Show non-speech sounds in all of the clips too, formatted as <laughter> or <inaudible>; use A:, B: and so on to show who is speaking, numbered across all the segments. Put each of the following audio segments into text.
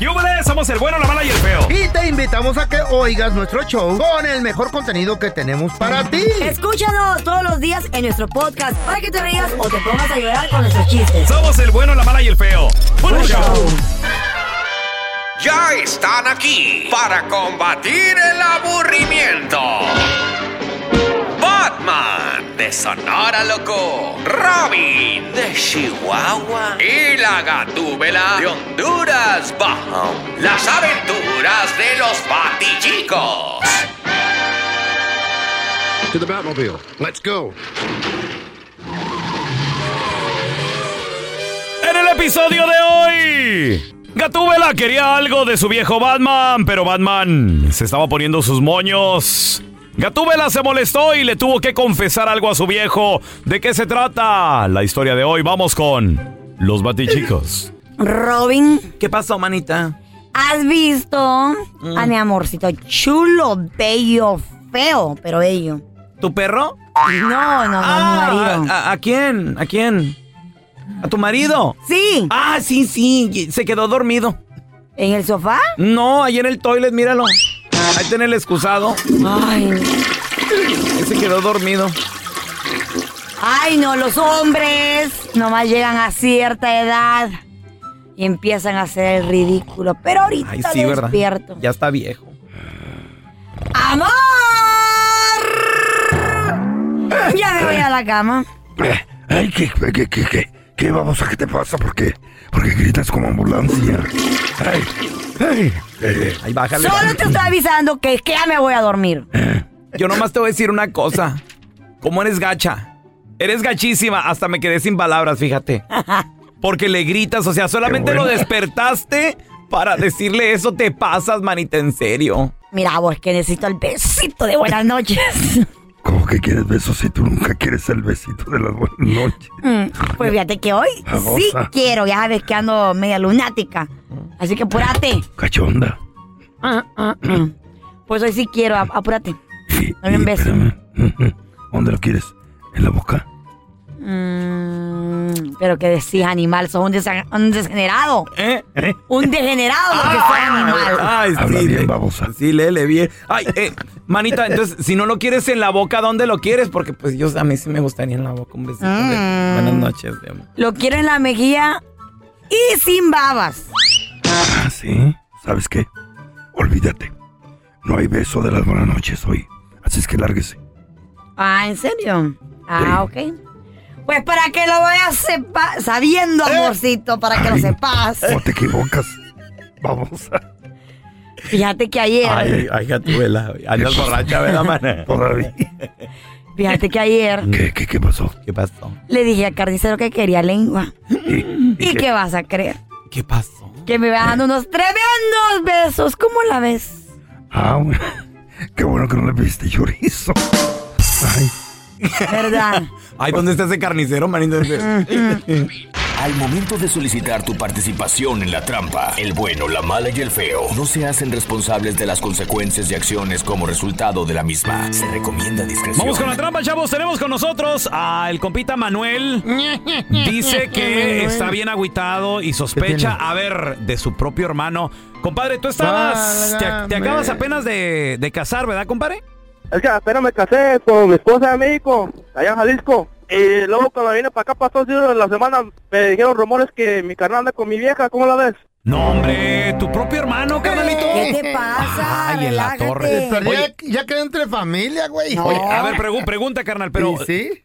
A: ¡Yúbales! Somos el bueno, la mala y el feo.
B: Y te invitamos a que oigas nuestro show con el mejor contenido que tenemos para ti.
C: Escúchanos todos los días en nuestro podcast para que te rías o te pongas a llorar con nuestros chistes.
A: Somos el bueno, la mala y el feo. ¡Buen show!
D: Ya están aquí para combatir el aburrimiento. De Sonora Loco, Robin de Chihuahua y la Gatúbela de Honduras Bajo. Las aventuras de los Batichicos.
E: To the Batmobile. Let's go.
A: En el episodio de hoy, Gatúbela quería algo de su viejo Batman, pero Batman se estaba poniendo sus moños. Gatúbela se molestó y le tuvo que confesar algo a su viejo. ¿De qué se trata? La historia de hoy. Vamos con los batichicos.
C: Robin,
A: ¿Qué pasó, manita?
C: ¿has visto a mi amorcito chulo, bello, feo, pero bello?
A: ¿Tu perro?
C: No, no, no, mi marido.
A: ¿a, a quién? ¿A quién? ¿A tu marido?
C: Sí,
A: Ah, sí, sí. Se quedó dormido.
C: en el sofá.
A: No, ahí en el toilet, míralo. Ahí tiene el excusado.
C: Ay,
A: Ahí se quedó dormido.
C: ay, no, los hombres nomás llegan a cierta edad y empiezan a hacer el ridículo. Pero ahorita
A: Ay, sí, ¿verdad?
C: despierto.
A: Ya está viejo.
C: ¡Amor! Ya me voy a la cama.
E: Ay, ¿qué, qué, qué, qué, qué, babosa, qué te pasa? ¿Por qué? Porque gritas como ambulancia. Ay,
A: Ahí bájale.
C: Solo te estoy avisando que, que ya me voy a dormir.
A: Yo nomás te voy a decir una cosa. ¿Cómo eres gacha? Eres gachísima. Hasta me quedé sin palabras, fíjate. Porque le gritas, o sea, solamente lo despertaste para decirle eso. Te pasas, manita, en serio.
C: Mira, vos que necesito el besito de buenas noches.
E: ¿Cómo que quieres besos si tú nunca quieres el besito de las buenas noches?
C: Mm, Pues fíjate que hoy sí quiero, ya sabes que ando media lunática. Así que apúrate.
E: Cachonda.
C: Ah, ah, ah. Pues hoy sí quiero, ap- apúrate. Dame un beso.
E: espérame. Ujú. ¿Dónde lo quieres? ¿En la boca?
C: Mm, pero que decís animal, sos un, desa- un degenerado.
A: ¿Eh? ¿Eh?
C: Un degenerado lo que sos animal.
A: Ay,
E: Habla
A: sí.
E: bien,
A: le-
E: babosa.
A: Sí, léele bien. Ay, eh, manita, entonces, si no lo quieres en la boca, ¿dónde lo quieres? Porque, pues, yo a mí sí me gustaría en la boca un besito. de
C: Mm.
A: Buenas noches, amor.
C: Lo quiero en la mejilla y sin babas.
E: Ah, ¿sí? ¿Sabes qué? Olvídate. No hay beso de las buenas noches hoy. Así es que lárguese.
C: Ah, ¿en serio? Ah, ok. Pues para que lo vayas sepa sabiendo, amorcito, para que lo sepas.
E: ¿Cómo te equivocas? Vamos a...
C: Fíjate que ayer,
A: Ay, ay, gatuela. Andas borracha, ¿verdad, mana? <laughs>
E: Todavía.
C: fíjate que ayer
E: ¿Qué, qué, qué pasó?
A: ¿Qué pasó?
C: le dije al carnicero que quería lengua.
E: ¿Y,
C: ¿Y qué vas a creer?
A: ¿Qué pasó?
C: Que me va dando unos tremendos besos. ¿Cómo la ves?
E: Ah, bueno. <laughs> Qué bueno que no le pediste chorizo. Ay,
C: ¿Verdad? <laughs>
A: Ay, ¿dónde está ese carnicero, manito? <laughs>
F: Al momento de solicitar tu participación en la trampa, el bueno, la mala y el feo no se hacen responsables de las consecuencias y acciones como resultado de la misma. Se recomienda discreción.
A: Vamos con la trampa, chavos. Tenemos con nosotros al compita Manuel. Dice que está bien agüitado y sospecha, a ver, de su propio hermano. Compadre, tú estabas. Te, te acabas apenas de, de casar, ¿verdad, compadre?
G: Es que apenas me casé con mi esposa de México, allá en Jalisco. Y luego cuando vine para acá, pasó la semana, me dijeron rumores que mi carnal anda con mi vieja, ¿cómo la ves?
A: No, hombre, tu propio hermano, carnalito.
C: ¿Qué te pasa?
A: Ay, en la
C: Relájate.
A: torre.
B: Pero
A: Oye,
B: ya, ya quedó entre familia, güey.
C: No.
A: Oye, a ver, pregu- pregunta, carnal, pero.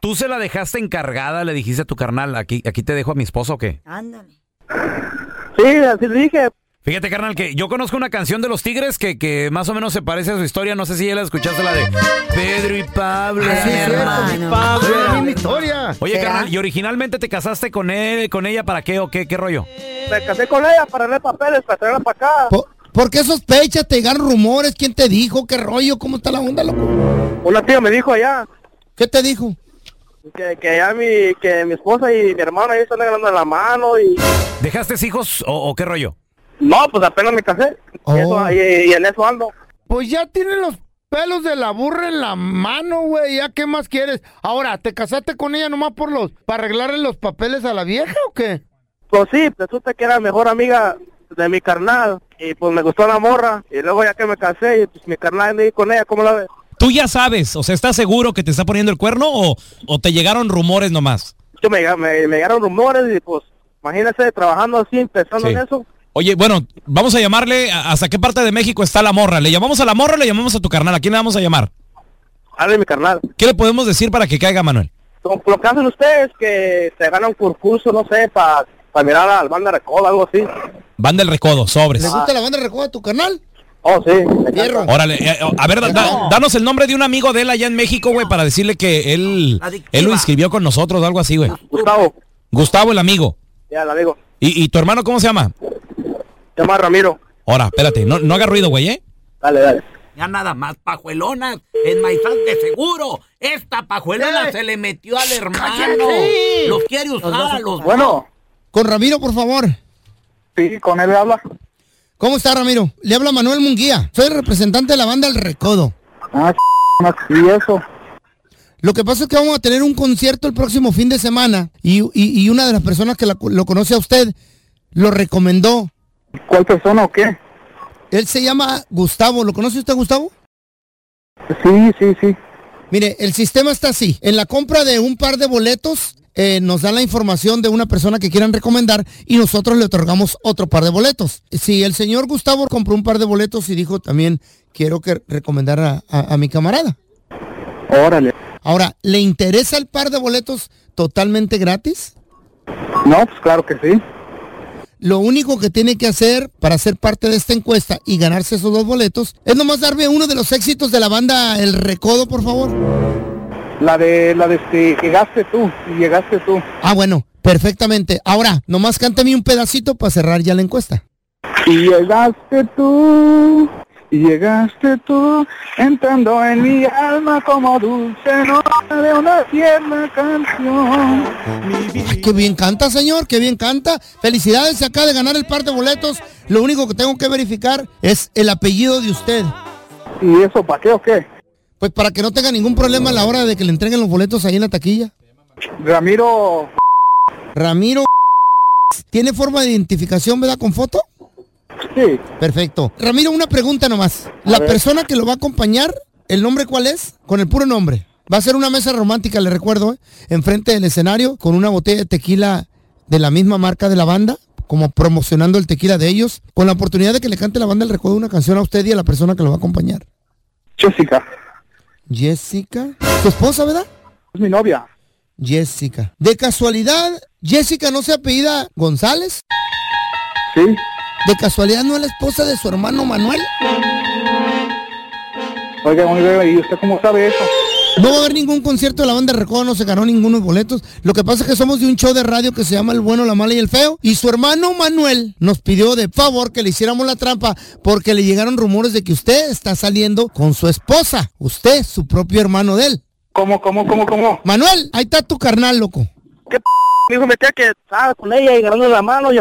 A: ¿tú se la dejaste encargada? ¿Le dijiste a tu carnal, aquí, aquí te dejo a mi esposo o qué?
C: Ándale.
G: Sí, así le dije.
A: Fíjate, carnal, que yo conozco una canción de los Tigres que, que más o menos se parece a su historia. No sé si ya la escuchaste, la de Pedro y Pablo.
C: Ay,
B: Sí,
C: mi
B: es cierto,
C: hermano.
B: mi Pablo, la misma historia.
A: Oye,
C: ¿Será?
A: carnal, ¿y originalmente te casaste con él, con ella para qué o qué, qué rollo?
G: Me casé con ella para leer papeles, para traerla para acá.
B: ¿Por, por qué sospechas? ¿Te llegaron rumores? ¿Quién te dijo? ¿Qué rollo? ¿Cómo está la onda, loco?
G: Una tía me dijo allá
B: ¿Qué te dijo?
G: que, que ya mi, que mi esposa y mi hermano ahí están agarrando la mano y...
A: ¿Dejaste hijos o, o qué rollo?
G: No, pues apenas me casé.
B: Oh.
G: Y, eso- y- y en eso ando.
B: Pues ya tienen los pelos de la burra en la mano, güey. ¿Ya qué más quieres? Ahora, ¿te casaste con ella nomás por los... para arreglarle los papeles a la vieja o qué?
G: Pues sí, resulta que era mejor amiga de mi carnal. Y pues me gustó la morra. Y luego ya que me casé, y pues mi carnal ahí con ella, ¿cómo la ves?
H: ¿Tú ya sabes? O sea, ¿estás seguro que te está poniendo el cuerno o, o te llegaron rumores nomás?
G: Yo me, me, me llegaron rumores y pues, imagínese trabajando así, empezando
H: Sí.
G: en eso.
H: Oye, bueno, vamos a llamarle hasta qué parte de México está la morra. ¿Le llamamos a la morra o le llamamos a tu carnal? ¿A quién le vamos a llamar?
G: Hable mi carnal.
H: ¿Qué le podemos decir para que caiga Manuel?
G: Lo lo que hacen ustedes que se ganan un concurso, no sé, para mirar al banda recodo, algo así.
H: Van del recodo, sobres.
B: ¿Le gusta la banda de recodo a tu canal?
G: Oh, sí.
H: Órale, eh, a ver, da- da- danos el nombre de un amigo de él allá en México, güey, para decirle que él, él lo inscribió con nosotros o algo así, güey.
G: Gustavo,
H: Gustavo, el amigo.
G: ya la digo.
H: ¿Y, y tu hermano cómo se llama?
G: Llama Ramiro.
H: Ahora, espérate, no, no haga ruido, güey, ¿eh?
G: Dale, dale.
I: Ya nada más pajuelonas, enmaizadas de seguro. Esta pajuelona
B: ¡Eh!
I: se le metió al hermano.
B: ¡Cállate!
I: Los quiere usar a los
G: Bueno,
B: Con Ramiro, por favor.
G: sí, con él habla.
B: ¿Cómo está, Ramiro? Le habla Manuel Munguía. Soy el representante de la banda El Recodo.
G: Ah, y eso.
B: Lo que pasa es que vamos a tener un concierto el próximo fin de semana y, y- y una de las personas que la- lo conoce a usted lo recomendó.
G: ¿Cuál persona o qué?
B: Él se llama Gustavo. ¿Lo conoce usted, Gustavo?
G: Sí, sí, sí.
B: Mire, el sistema está así. En la compra de un par de boletos, eh, nos dan la información de una persona que quieran recomendar y nosotros le otorgamos otro par de boletos. Si el señor Gustavo compró un par de boletos y dijo también, quiero que recomendara a, a mi camarada.
G: Órale.
B: Ahora, ¿le interesa el par de boletos totalmente gratis?
G: No, pues claro que sí.
B: Lo único que tiene que hacer para ser parte de esta encuesta y ganarse esos dos boletos es nomás darme uno de los éxitos de la banda El Recodo, por favor.
G: La de, la de este, llegaste tú, llegaste tú.
B: Ah, bueno, perfectamente. Ahora, nomás cántame un pedacito para cerrar ya la encuesta.
G: Y llegaste tú, y llegaste tú, entrando en mi alma como dulce nota de una tierna canción.
B: Ay, qué bien canta, señor, qué bien canta. Felicidades, se acaba de ganar el par de boletos. Lo único que tengo que verificar es el apellido de usted.
G: ¿Y eso para qué o qué?
B: Pues para que no tenga ningún problema a la hora de que le entreguen los boletos ahí en la taquilla.
G: Ramiro,
B: Ramiro, ¿tiene forma de identificación, verdad, con foto?
G: Sí,
B: Perfecto. Ramiro, una pregunta nomás. La
G: ver.
B: persona que lo va a acompañar, ¿el nombre cuál es? Con el puro nombre. Va a ser una mesa romántica, le recuerdo, ¿eh? enfrente del escenario, con una botella de tequila de la misma marca de la banda, como promocionando el tequila de ellos, con la oportunidad de que le cante la banda el recuerdo una canción a usted y a la persona que lo va a acompañar.
G: Jessica,
B: Jessica. ¿Tu esposa, verdad?
G: es mi novia.
B: Jessica. De casualidad, Jessica no se apellida González.
G: Sí,
B: De casualidad no es la esposa de su hermano Manuel.
G: oiga, oiga, ¿y usted cómo sabe eso?
B: No va a haber ningún concierto de la banda Recodo, no se ganó ninguno de boletos. Lo que pasa es que somos de un show de radio que se llama El Bueno, la Mala y el Feo. Y su hermano Manuel nos pidió de favor que le hiciéramos la trampa porque le llegaron rumores de que usted está saliendo con su esposa. Usted, su propio hermano de él.
G: ¿Cómo, cómo, cómo, cómo?
B: Manuel, ahí está tu carnal, loco.
G: ¿Qué
J: me dijo metía que estaba con ella y agarrando la mano y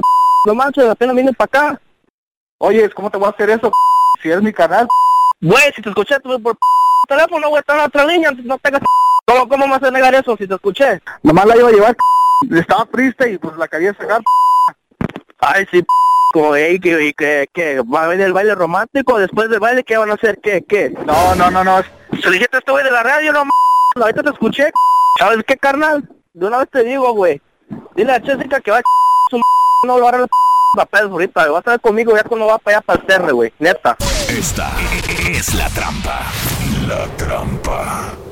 J: no manches, apenas vienen para acá.
G: Oye, ¿cómo te voy a hacer eso? Si es mi canal.
J: Güey, si te escuché tú por teléfono, güey, está en otra línea, no tengas ¿Cómo, ¿Cómo me vas a negar eso si te escuché?
G: Nomás la iba a llevar. Estaba triste y pues la quería sacar.
J: Ay, sí, como, ey, que, que, que va a venir el baile romántico, después del baile, ¿qué van a hacer? ¿Qué, qué?
G: No, no, no, no.
J: Se dijiste este güey de la radio, no, ahorita te escuché, ¿sabes qué, carnal? De una vez te digo, güey, dile a Jessica que va a su no lo va a agarrar la <laughs> papel ahorita, va a estar conmigo ya cuando va para allá para el cerre, güey, neta.
F: Esta es la trampa. La trampa.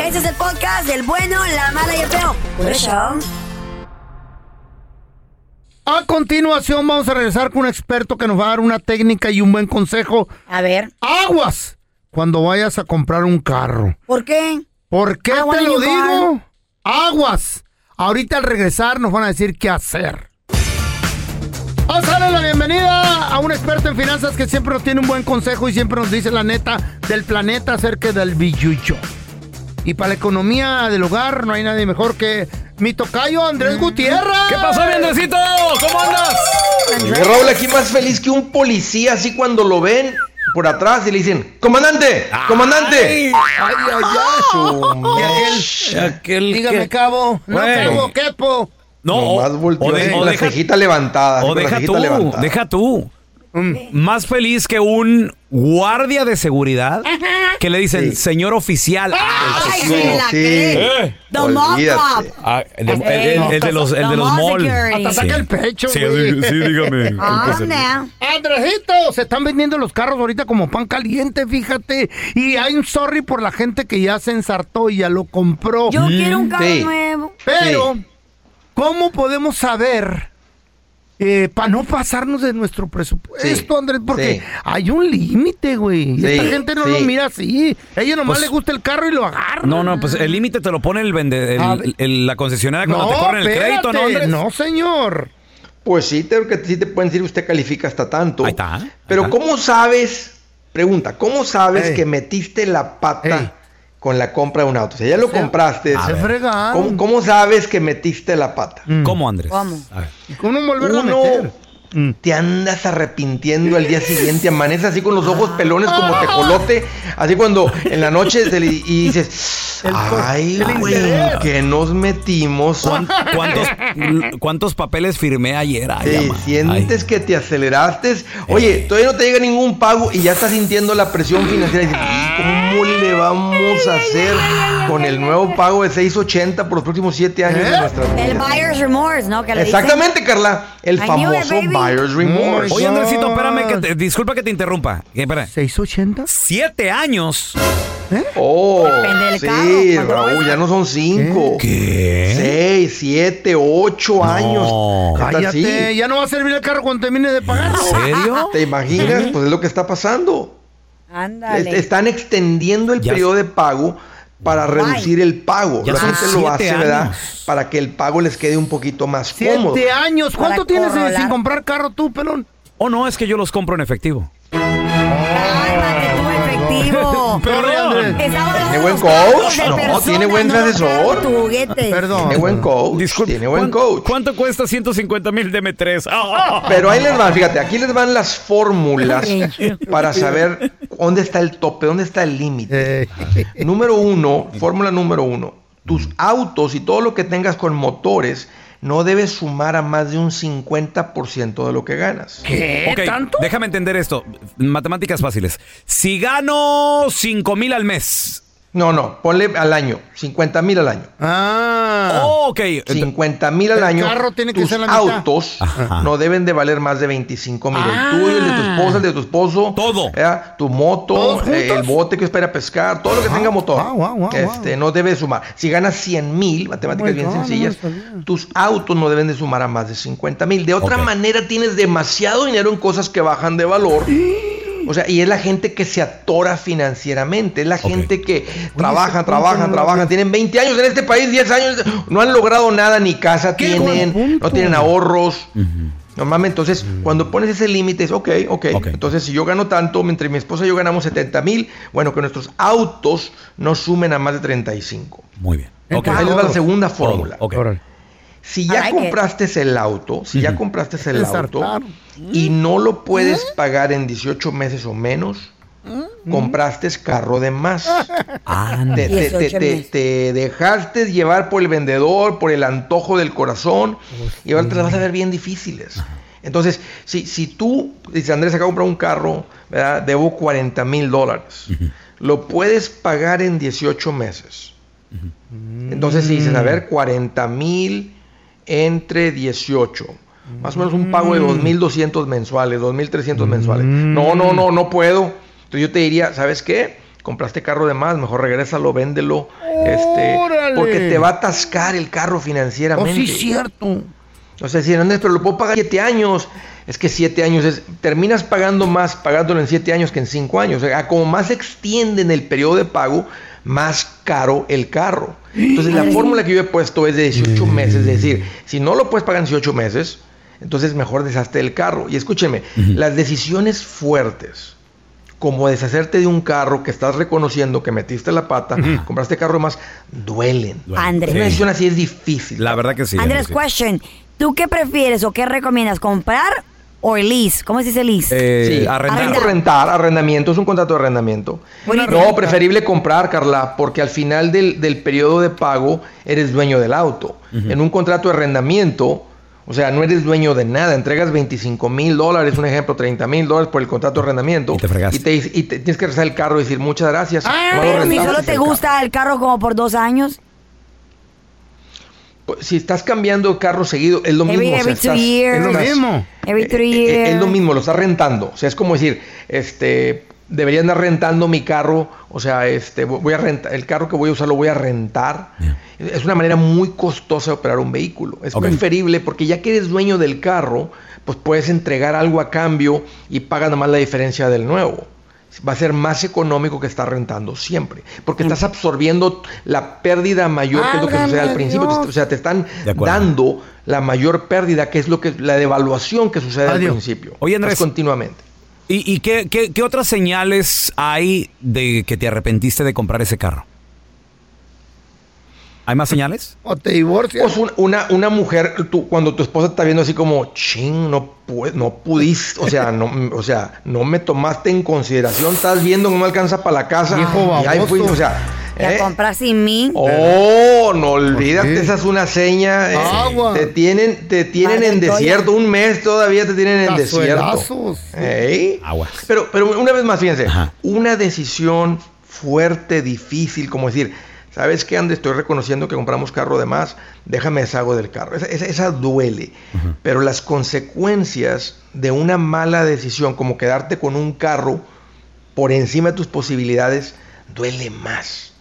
C: Este es el podcast del bueno, la mala y el feo. Por eso.
B: A continuación vamos a regresar con un experto que nos va a dar una técnica y un buen consejo.
C: A ver.
B: Aguas cuando vayas a comprar un carro.
C: ¿Por qué?
B: ¿Por qué te lo digo? Aguas. Ahorita al regresar nos van a decir qué hacer. Vamos a darle la bienvenida a un experto en finanzas que siempre nos tiene un buen consejo y siempre nos dice la neta del planeta acerca del billucho. Y para la economía del hogar no hay nadie mejor que mi tocayo Andrés Gutiérrez.
A: ¿Qué pasó, mi Andresito? ¿Cómo andas?
K: Y Raúl aquí más feliz que un policía, así cuando lo ven por atrás y le dicen, comandante, comandante.
B: Ay, ay, ay. Y aquel, dígame, cabo. No,
A: Bueno.
B: cabo, quepo.
A: No,
K: Nomás
A: o, o de- o
K: la
A: deja-
K: cejita levantada.
A: o deja
K: cejita
A: tú,
K: levantada.
A: deja tú. Más feliz que un guardia de seguridad que le dicen, señor oficial.
C: Ay,
K: Sí,
C: se la
K: sí.
C: The up.
A: Ah, el, el- el- el de los, el de
C: The
A: los
C: mall
A: malls.
B: Hasta saca el pecho,
A: Sí,
B: güey.
A: sí, dígame. <laughs>
C: Anda.
B: Andresito, se están vendiendo los carros ahorita como pan caliente, fíjate. Y hay un sorry por la gente que ya se ensartó y ya lo compró.
C: Yo quiero un carro
K: Sí.
C: nuevo.
B: Pero, ¿cómo podemos saber para no pasarnos de nuestro presupuesto,
K: Sí,
B: Andrés? Porque
K: sí.
B: hay un límite, güey. Y
K: Sí,
B: esta gente no
K: sí.
B: lo mira así. A ella nomás
A: Pues-
B: le gusta el carro y lo agarra.
A: No, no, pues el límite te lo pone el vende, el-
B: A ver.
A: el- la concesionaria cuando
B: no,
A: te corren el crédito, ¿no. Andrés?
B: No, señor.
K: Pues sí, te, que sí te pueden decir usted califica hasta tanto.
A: Ahí está, ahí
K: Pero
A: está.
K: ¿cómo sabes? Pregunta, ¿cómo sabes
B: Ey.
K: que metiste la pata
B: Ey.
K: Con la compra de un auto? O sea, ya lo compraste.
B: Se fregan.
K: ¿Cómo, cómo sabes que metiste la pata?
A: ¿Cómo, Andrés?
C: ¿Cómo?
A: A ver.
B: ¿Y cómo no volverlo a
K: Uno
B: meter?
K: te andas arrepintiendo al día siguiente, amaneces así con los ojos pelones como tejolote, así cuando en la noche se le- y dices, ay, güey, que nos metimos.
A: ¿Cuán- ¿Cuántos, <laughs> cuántos papeles firmé ayer? Ay,
K: Te
A: ama.
K: sientes
A: Ay.
K: que te aceleraste. Oye, todavía no te llega ningún pago y ya estás sintiendo la presión financiera. Y dices, "¿Y ¿cómo le vamos a hacer con el nuevo pago de 680 por los próximos 7 años de
B: ¿Eh?
K: nuestra vida?
C: El buyer's remorse, ¿no? Que le dicen.
K: Exactamente, Carla. El
C: I it,
K: famoso
C: baby.
K: Buyer's remorse.
B: Oh
A: Oye, Andresito, espérame, que te- disculpa que te interrumpa. Eh, espera.
B: ¿680?
A: Siete años.
K: Oh,
C: Depende del
K: sí,
C: carro, ¿cuánto
K: Raúl, ya no son 5.
A: ¿Qué?
K: 6, 7, 8 años. ¿Qué tal
B: Cállate,
K: sí?
B: ya no va a servir el carro cuando termine de pagar.
A: ¿En serio?
K: ¿Te imaginas? Pues es lo que está pasando.
C: Ándale.
K: Est- Están extendiendo el
A: Ya-
K: periodo de pago para reducir el pago.
B: Ya
K: la gente lo hace, ¿verdad?
B: años.
K: Para que el pago les quede un poquito más cómodo.
B: Siete años. ¿Cuánto
C: Para
B: tienes eh,
C: corrolar.
B: sin comprar carro tú, pelón?
A: Oh, no, es que yo los compro en efectivo.
C: Efectivo. <laughs>
A: Perdón.
C: Estaba hablando
K: ¿Tiene
C: de
K: buen coach?
C: de
K: No, tiene buen
C: no carros, tu juguete.
K: Tiene buen coach. tiene buen
A: ¿cuán-
K: coach.
A: ¿Cuánto cuesta 150 mil de M3? <laughs> Ah,
K: Pero ahí les van, fíjate, aquí les van las fórmulas para saber dónde está el tope, dónde está el límite. Número uno, fórmula número uno, tus autos y todo lo que tengas con motores no debes sumar a más de un 50% de lo que ganas.
A: Ok, déjame entender esto. Matemáticas fáciles. Si gano 5 mil al mes.
K: No, no, ponle al año, 50 mil al año.
B: Ah.
A: Oh, ok.
K: 50 mil al
B: El
K: año.
B: carro tiene que
K: tus
B: ser la mitad.
K: autos
A: Ajá.
K: no deben de valer más de 25 mil.
B: Ah.
K: El tuyo, el de tu esposa, el de tu esposo.
A: Todo.
K: Tu moto,
B: ¿Todos
K: eh, el bote que es para ir a pescar, todo lo que tenga motor.
B: wow, wow, wow,
K: este, No debe sumar. Si ganas 100 mil, matemáticas
B: Oh
K: bien
B: God,
K: sencillas, tus autos no deben de sumar a más de 50 mil. De otra manera, tienes demasiado dinero en cosas que bajan de valor. <gasps> O sea, y es la gente que se atora financieramente, es la gente que trabaja, trabaja, trabaja, tienen 20 años en este país, 10 años, no han logrado nada, ni casa
B: Qué
K: tienen, no tienen ahorros. Normalmente, entonces, cuando pones ese límite, es ok, ok.
A: Ok.
K: Entonces, si yo gano tanto, mientras mi esposa y yo ganamos 70 mil, bueno, que nuestros autos no sumen a más de 35.
A: Muy bien. Ok.
K: Ahí les va la segunda fórmula.
A: Ok.
K: Si ya
C: like it.
K: compraste el auto, si ya compraste el
B: Es
K: auto y no lo puedes pagar en 18 meses o menos, compraste carro de más. <laughs> Te, te- te-
C: 18
K: te-
C: meses.
K: te dejaste llevar por el vendedor, por el antojo del corazón, y ahora te las vas a ver bien difíciles. Entonces, si, si tú, dice Andrés, acabo de comprar un carro, ¿verdad? debo 40 mil dólares, lo puedes pagar en 18 meses. Entonces, si dices, a ver, 40 mil entre 18. Más o menos un pago de 2.200 mensuales, 2.300 mensuales. No, no, no, no puedo. Entonces yo te diría, ¿sabes qué? Compraste carro de más, mejor regrésalo, véndelo. Este,
B: ¡Órale!
K: porque te va a atascar el carro
B: Oh,
K: financieramente.
B: sí, cierto.
K: O sea, si Andrés, pero lo puedo pagar siete años. Es que siete años es. Terminas pagando más pagándolo en siete años que en cinco años. O sea, como más se extienden el periodo de pago, más caro el carro. Entonces, la fórmula que yo he puesto es de 18 meses. Es decir, si no lo puedes pagar en 18 meses, entonces mejor deshazte del carro. Y escúcheme, las decisiones fuertes, como deshacerte de un carro que estás reconociendo que metiste la pata, compraste carro más, duelen.
C: Andrés.
K: Una decisión así es difícil.
A: La verdad que sí.
C: Andrés,
A: Andrés, sí.
C: question. ¿Tú qué prefieres o qué recomiendas? ¿Comprar o lease? ¿Cómo se dice lease?
A: Eh,
K: Sí,
A: arrendar.
K: Rentar, arrendamiento, es un contrato de arrendamiento. No, preferible comprar, Carla, porque al final del, del periodo de pago eres dueño del auto. En un contrato de arrendamiento, o sea, no eres dueño de nada. Entregas 25 mil dólares, un ejemplo, 30 mil dólares por el contrato de arrendamiento.
A: Y te fregaste.
K: Y te, y te- tienes que regresar el carro y decir muchas gracias.
C: Ah,
K: lo
C: pero solo
K: el
C: te
K: carro.
C: gusta el carro como por dos años.
K: Pues, Si estás cambiando de carro seguido, es lo
C: Every-
K: mismo. o sea,
C: every
K: estás-
C: years.
B: Es lo mismo.
C: Every three
K: Eh, eh,
C: years.
K: Es lo mismo, lo estás rentando. O sea, es como decir, este, debería andar rentando mi carro. O sea, este, voy a rentar, el carro que voy a usar lo voy a rentar. Es una manera muy costosa de operar un vehículo. Es preferible porque ya que eres dueño del carro, pues puedes entregar algo a cambio y pagas nomás la diferencia del nuevo. Va a ser más económico que estar rentando siempre. Porque estás absorbiendo la pérdida mayor, que es lo que sucede al principio.
B: Dios.
K: O sea, te están dando la mayor pérdida, que es lo que la devaluación que sucede al principio.
A: Oye, Andrés.
K: Continuamente.
A: ¿Y, y qué, qué- qué otras señales hay de que te arrepentiste de comprar ese carro? ¿Hay más señales?
B: O te divorcias.
K: Pues un- una, una mujer, tú, cuando tu esposa está viendo así como, ching, no, pu- no pudiste, o sea, no, o sea, no me tomaste en consideración, estás viendo que no me alcanza para la casa.
B: Viejo
K: y ahí fui, o sea,
C: Ya
K: ¿eh?
C: compras sin mí.
K: Oh, no olvídate, esa es una seña. eh.
B: Agua.
K: Te tienen, te tienen
C: Madre
K: en desierto, un mes todavía te tienen en desierto. Ey.
A: Aguas.
K: Pero, pero una vez más, fíjense,
A: Ajá.
K: una decisión fuerte, difícil, como decir, ¿sabes qué, Andrés? Estoy reconociendo que compramos carro de más, déjame deshago del carro. Esa, esa- esa duele, pero las consecuencias de una mala decisión, como quedarte con un carro por encima de tus posibilidades, duele más.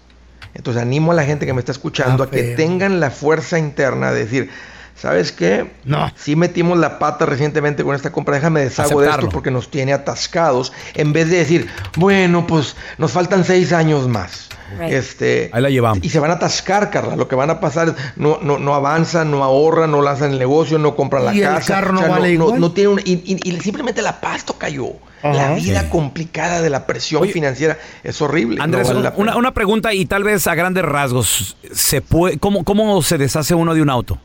K: Entonces animo a la gente que me está escuchando
B: Ah,
K: a que
B: feo.
K: tengan la fuerza interna de decir, ¿sabes qué?
B: No.
K: Sí metimos la pata recientemente con esta compra, déjame deshago de esto porque nos tiene atascados, en vez de decir, bueno, pues nos faltan seis años más. Este,
A: Ahí la llevamos.
K: y se van a atascar, Carla. Lo que van a pasar es no, no, no avanzan, no ahorran, no lanzan el negocio, no compran la
B: Y el
K: casa.
B: carro no vale igual.
K: no tiene un- y, y- y simplemente la pasto cayó. La vida
A: Sí.
K: complicada de la presión financiera es horrible. no
A: Andrés,
K: vale
A: una, una- pregunta y tal vez a grandes rasgos. ¿se puede, cómo, ¿Cómo se deshace uno de un auto?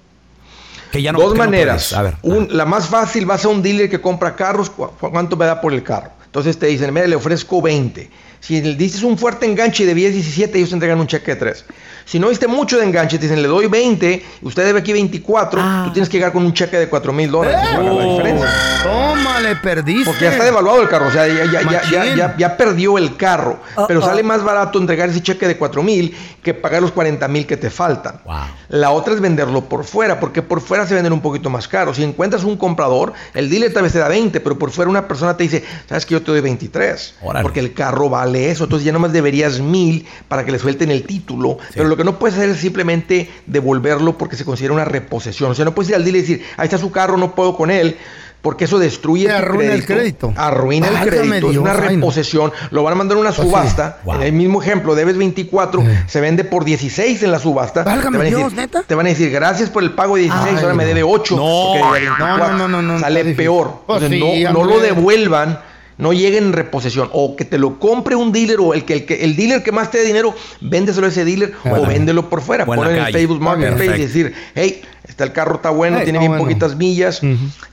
A: Que ya no-
K: Dos
A: que no
K: maneras.
A: a ver.
K: Un- la más fácil, vas a un dealer que compra carros, ¿cu- cu- ¿cuánto me da por el carro? Entonces te dicen, mira, le ofrezco 20. Si le dices un fuerte enganche de 10, 17, ellos te entregan un cheque de 3. Si no diste mucho de enganche, te dicen, le doy 20, usted debe aquí 24, tú tienes que llegar con un cheque de 4 mil dólares. y pagar la diferencia.
B: Toma, le perdiste.
K: Porque ya está devaluado el carro, o sea, ya, ya, ya, ya,
B: Machín.
K: ya- ya perdió el carro. pero
B: Uh-oh.
K: sale más barato entregar ese cheque de 4 mil que pagar los 40 mil que te faltan. La otra es venderlo por fuera, porque por fuera se venden un poquito más caro. Si encuentras un comprador, el dealer tal vez te da 20, pero por fuera una persona te dice, sabes que yo te doy 23, porque el carro vale eso. Entonces ya nomás deberías mil para que le suelten el título. Pero lo que no puedes hacer es simplemente devolverlo porque se considera una reposición. O sea, no puedes ir al dealer y decir, ahí está su carro, no puedo con él. Porque eso destruye
B: arruina el crédito.
K: Arruina el
B: Válgame
K: crédito. Es
B: Dios,
K: una
B: ay, no.
K: reposición. Lo van a mandar a una
B: Pues sí.
K: subasta. En el mismo ejemplo, debes 24, se vende por 16 en la subasta.
B: Válgame
K: te, van a
B: Dios,
K: decir,
B: ¿neta?
K: te van a decir, gracias por el pago de 16,
B: Ay,
K: ahora me
B: no.
K: debe 8.
B: No.
K: porque debía 24".
B: No, no, no, no, no,
K: Sale peor.
B: Pues
K: Entonces,
B: sí,
K: no, no lo devuelvan. No lleguen en reposición. O que te lo compre un dealer o el que el, que, el dealer que más te dé dinero, véndeselo a ese dealer
A: Bueno.
K: o véndelo por fuera.
A: O en
K: el. Facebook Marketplace y decir, hey, está el carro, está bueno,
B: Hey,
K: tiene bien
B: bueno.
K: poquitas millas,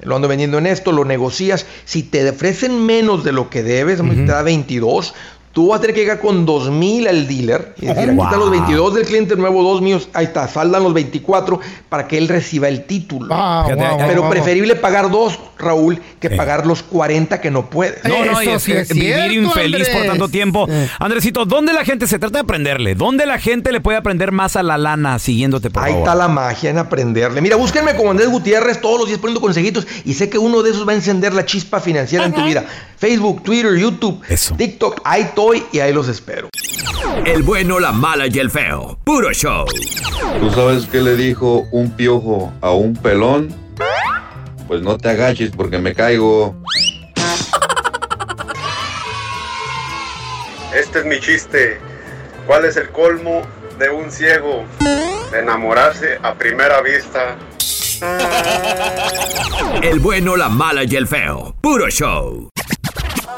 K: lo ando vendiendo en esto, lo negocias. Si te ofrecen menos de lo que debes, te da 22, tú vas a tener que llegar con 2 mil al dealer y decir, aquí están los 22 del cliente nuevo, dos míos, ahí está, saldan los 24 para que él reciba el título.
A: Fíjate, wow,
K: Pero
A: wow,
K: preferible pagar dos, Raúl, que pagar los 40 que no puedes.
A: No, no, y es que vivir infeliz por tanto tiempo. Andresito, ¿dónde la gente se trata de aprenderle? ¿Dónde la gente le puede aprender más a la lana siguiéndote por
K: Ahí
A: favor?
K: está la magia en aprenderle. Mira, búsquenme como Andrés Gutiérrez todos los días poniendo consejitos y sé que uno de esos va a encender la chispa financiera en tu vida. Facebook, Twitter, YouTube, TikTok, ahí estoy y ahí los espero.
F: El bueno, la mala y el feo. Puro show.
L: ¿Tú sabes qué le dijo un piojo a un pelón? Pues no te agaches porque me caigo.
M: Este es mi chiste. ¿Cuál es el colmo de un ciego? Enamorarse a primera vista.
F: El bueno, la mala y el feo. Puro show.